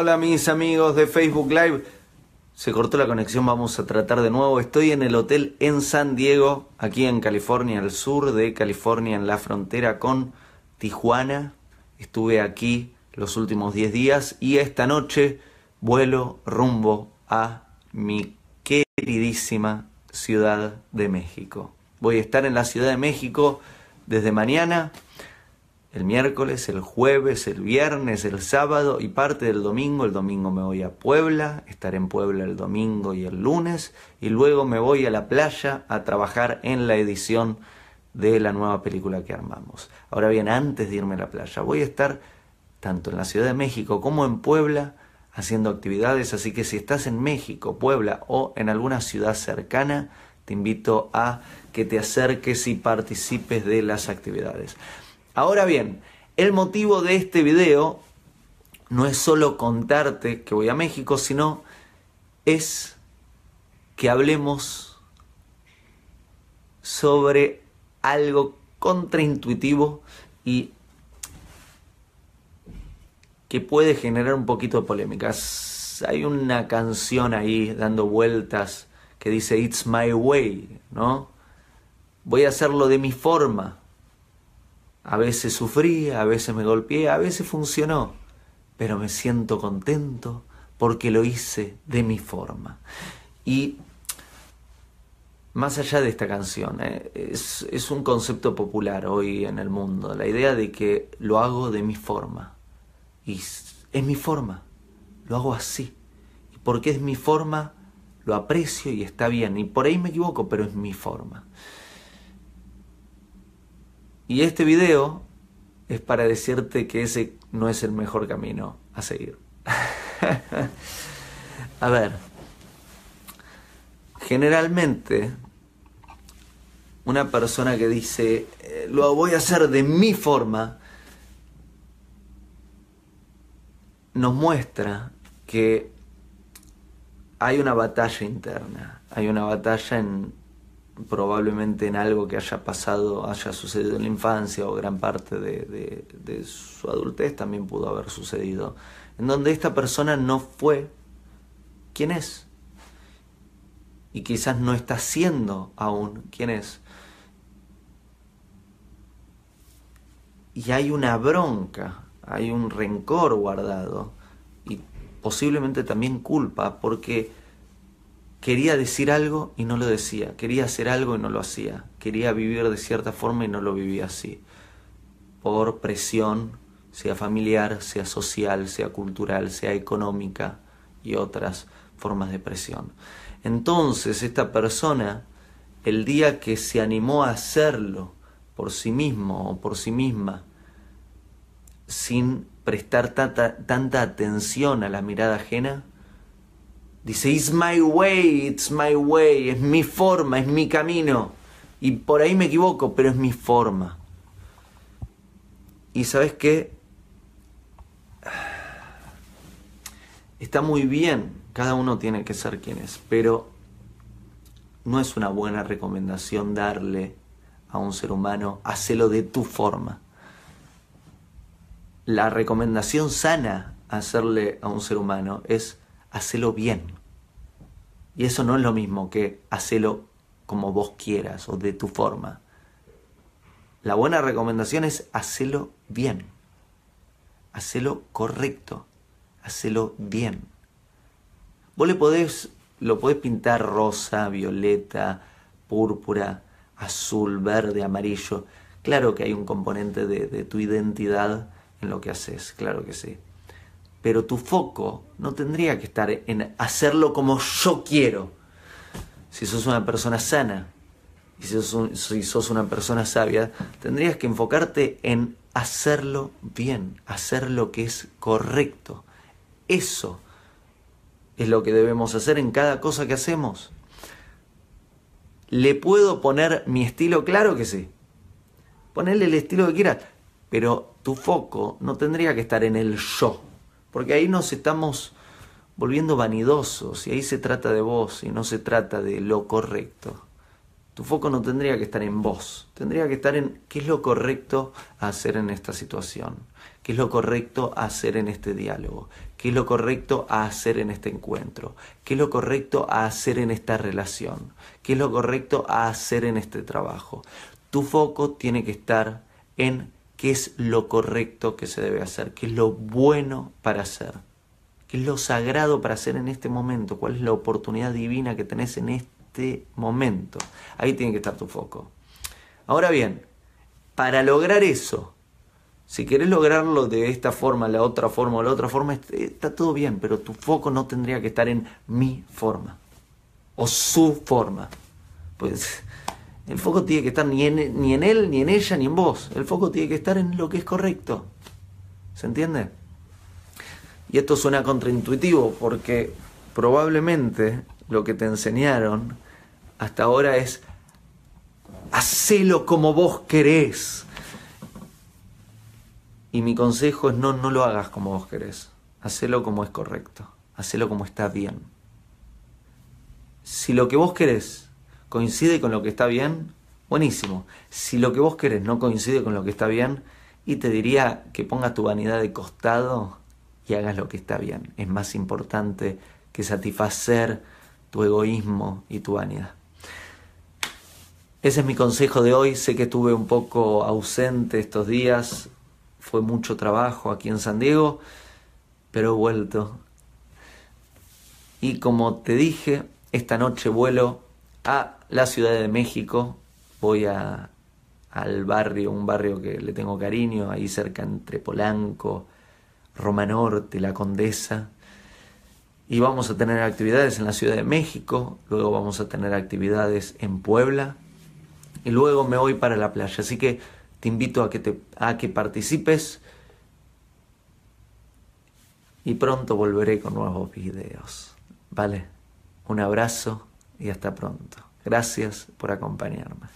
Hola mis amigos de Facebook Live. Se cortó la conexión, vamos a tratar de nuevo. Estoy en el hotel en San Diego, aquí en California, al sur de California, en la frontera con Tijuana. Estuve aquí los últimos 10 días y esta noche vuelo rumbo a mi queridísima Ciudad de México. Voy a estar en la Ciudad de México desde mañana el miércoles, el jueves, el viernes, el sábado y parte del domingo. El domingo me voy a Puebla, estaré en Puebla el domingo y el lunes y luego me voy a la playa a trabajar en la edición de la nueva película que armamos. Ahora bien, antes de irme a la playa, voy a estar tanto en la Ciudad de México como en Puebla haciendo actividades, así que si estás en México, Puebla o en alguna ciudad cercana, te invito a que te acerques y participes de las actividades. Ahora bien, el motivo de este video no es solo contarte que voy a México, sino es que hablemos sobre algo contraintuitivo y que puede generar un poquito de polémicas. Hay una canción ahí dando vueltas que dice It's my way, ¿no? Voy a hacerlo de mi forma. A veces sufrí, a veces me golpeé, a veces funcionó, pero me siento contento porque lo hice de mi forma. Y más allá de esta canción, eh, es, es, un concepto popular hoy en el mundo, la idea de que lo hago de mi forma. Y es mi forma, lo hago así. Y porque es mi forma, lo aprecio y está bien. Y por ahí me equivoco, pero es mi forma. Y este video es para decirte que ese no es el mejor camino a seguir. a ver, generalmente una persona que dice, eh, lo voy a hacer de mi forma, nos muestra que hay una batalla interna, hay una batalla en, probablemente en algo que haya pasado, haya sucedido en la infancia o gran parte de, su adultez también pudo haber sucedido, en donde esta persona no fue quien es y quizás no está siendo aún quien es. Y hay una bronca, hay un rencor guardado y posiblemente también culpa porque quería decir algo y no lo decía, quería hacer algo y no lo hacía, quería vivir de cierta forma y no lo vivía así, por presión, sea familiar, sea social, sea cultural, sea económica y otras formas de presión. Entonces esta persona, el día que se animó a hacerlo por sí mismo o por sí misma, sin prestar tanta, tanta atención a la mirada ajena, Dice, it's my way, it's my way, es mi forma, es mi camino. Y por ahí me equivoco, pero es mi forma. Y sabes qué? Está muy bien, cada uno tiene que ser quien es, pero no es una buena recomendación darle a un ser humano, hacelo de tu forma. La recomendación sana hacerle a un ser humano es hacelo bien. Y eso no es lo mismo que hacelo como vos quieras o de tu forma. La buena recomendación es hacelo bien. Hacelo correcto. Hacelo bien. Vos le podés, lo podés pintar rosa, violeta, púrpura, azul, verde, amarillo. Claro que hay un componente de, de tu identidad en lo que haces, claro que sí pero tu foco no tendría que estar en hacerlo como yo quiero. Si sos una persona sana y si sos, una persona sabia, tendrías que enfocarte en hacerlo bien, hacer lo que es correcto. Eso es lo que debemos hacer en cada cosa que hacemos. ¿Le puedo poner mi estilo? Claro que sí. Ponerle el estilo que quieras, pero tu foco no tendría que estar en el yo porque ahí nos estamos volviendo vanidosos y ahí se trata de vos y no se trata de lo correcto. Tu foco no tendría que estar en vos, tendría que estar en qué es lo correcto hacer en esta situación, qué es lo correcto hacer en este diálogo, qué es lo correcto hacer en este encuentro, qué es lo correcto hacer en esta relación, qué es lo correcto hacer en este trabajo. Tu foco tiene que estar en qué es lo correcto que se debe hacer, qué es lo bueno para hacer, qué es lo sagrado para hacer en este momento, cuál es la oportunidad divina que tenés en este momento. Ahí tiene que estar tu foco. Ahora bien, para lograr eso, si querés lograrlo de esta forma, la otra forma o la otra forma, está todo bien, pero tu foco no tendría que estar en mi forma o su forma. Pues el foco tiene que estar ni en, ni en él, ni en ella, ni en vos. El foco tiene que estar en lo que es correcto. ¿Se entiende? Y esto suena contraintuitivo porque probablemente lo que te enseñaron hasta ahora es hacelo como vos querés. Y mi consejo es no, no lo hagas como vos querés. Hacelo como es correcto. Hacelo como está bien. Si lo que vos querés coincide con lo que está bien, buenísimo. Si lo que vos querés no coincide con lo que está bien, y te diría que pongas tu vanidad de costado y hagas lo que está bien. Es más importante que satisfacer tu egoísmo y tu vanidad. Ese es mi consejo de hoy. Sé que estuve un poco ausente estos días fue mucho trabajo aquí en San Diego, pero he vuelto. Y como te dije, esta noche vuelo a la Ciudad de México, voy a, al barrio, un barrio que le tengo cariño, ahí cerca entre Polanco, Roma Norte, La Condesa. Y vamos a tener actividades en la Ciudad de México, luego vamos a tener actividades en Puebla y luego me voy para la playa. Así que te invito a que, te, a que participes y pronto volveré con nuevos videos. ¿Vale? Un abrazo y hasta pronto. Gracias por acompañarme.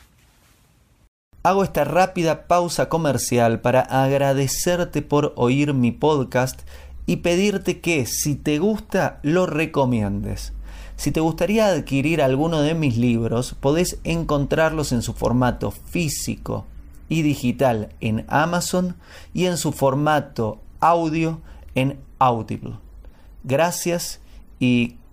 Hago esta rápida pausa comercial para agradecerte por oír mi podcast y pedirte que si te gusta lo recomiendes. Si te gustaría adquirir alguno de mis libros, podés encontrarlos en su formato físico y digital en Amazon y en su formato audio en Audible. Gracias y